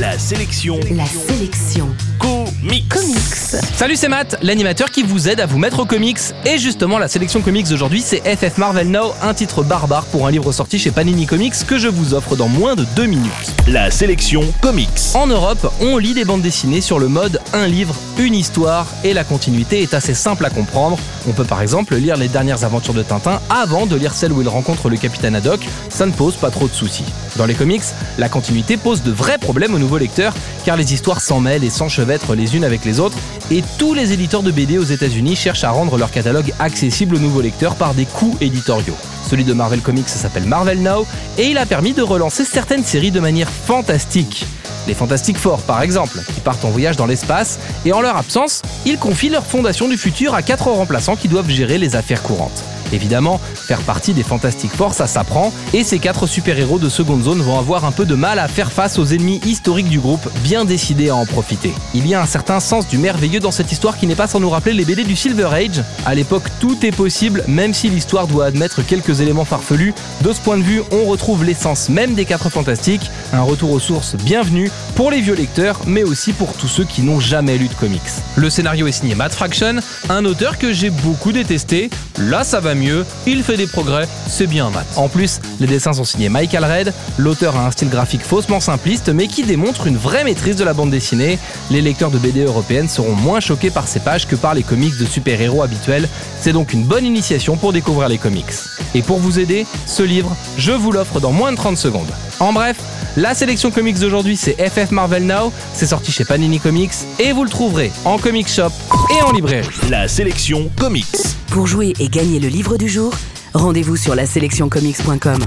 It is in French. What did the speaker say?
La sélection. La sélection. Comics. Comics. Salut, c'est Matt, l'animateur qui vous aide à vous mettre au comics. Et justement, la sélection comics d'aujourd'hui, c'est FF Marvel Now, un titre barbare pour un livre sorti chez Panini Comics que je vous offre dans moins de deux minutes. La sélection comics. En Europe, on lit des bandes dessinées sur le mode un livre, une histoire, et la continuité est assez simple à comprendre. On peut par exemple lire les dernières aventures de Tintin avant de lire celle où il rencontre le capitaine Haddock, ça ne pose pas trop de soucis. Dans les comics, la continuité pose de vrais problèmes aux nouveaux lecteurs, car les histoires s'en mêlent et s'enchevêtrent les unes avec les autres, et tous les éditeurs de BD aux États-Unis cherchent à rendre leur catalogue accessible aux nouveaux lecteurs par des coûts éditoriaux. Celui de Marvel Comics s'appelle Marvel Now, et il a permis de relancer certaines séries de manière fantastique. Les Fantastic Four, par exemple, qui partent en voyage dans l'espace, et en leur absence, ils confient leur fondation du futur à quatre remplaçants qui doivent gérer les affaires courantes. Évidemment, faire partie des Fantastic Four, ça s'apprend, et ces quatre super-héros de seconde zone vont avoir un peu de mal à faire face aux ennemis historiques du groupe, bien décidés à en profiter. Il y a un certain sens du merveilleux dans cette histoire qui n'est pas sans nous rappeler les BD du Silver Age. À l'époque, tout est possible, même si l'histoire doit admettre quelques éléments farfelus. De ce point de vue, on retrouve l'essence même des quatre Fantastiques, un retour aux sources bienvenu pour les vieux lecteurs, mais aussi pour tous ceux qui n'ont jamais lu de comics. Le scénario est signé Matt Fraction, un auteur que j'ai beaucoup détesté. Là, ça va mieux, il fait des progrès, c'est bien Matt. En plus, les dessins sont signés Michael Red, l'auteur a un style graphique faussement simpliste, mais qui démontre une vraie maîtrise de la bande dessinée. Les lecteurs de BD européennes seront moins choqués par ces pages que par les comics de super-héros habituels. C'est donc une bonne initiation pour découvrir les comics. Et pour vous aider, ce livre, je vous l'offre dans moins de 30 secondes. En bref, la sélection comics d'aujourd'hui, c'est FF Marvel Now. C'est sorti chez Panini Comics et vous le trouverez en comic shop et en librairie. La sélection comics. Pour jouer et gagner le livre du jour, rendez-vous sur la sélectioncomics.com.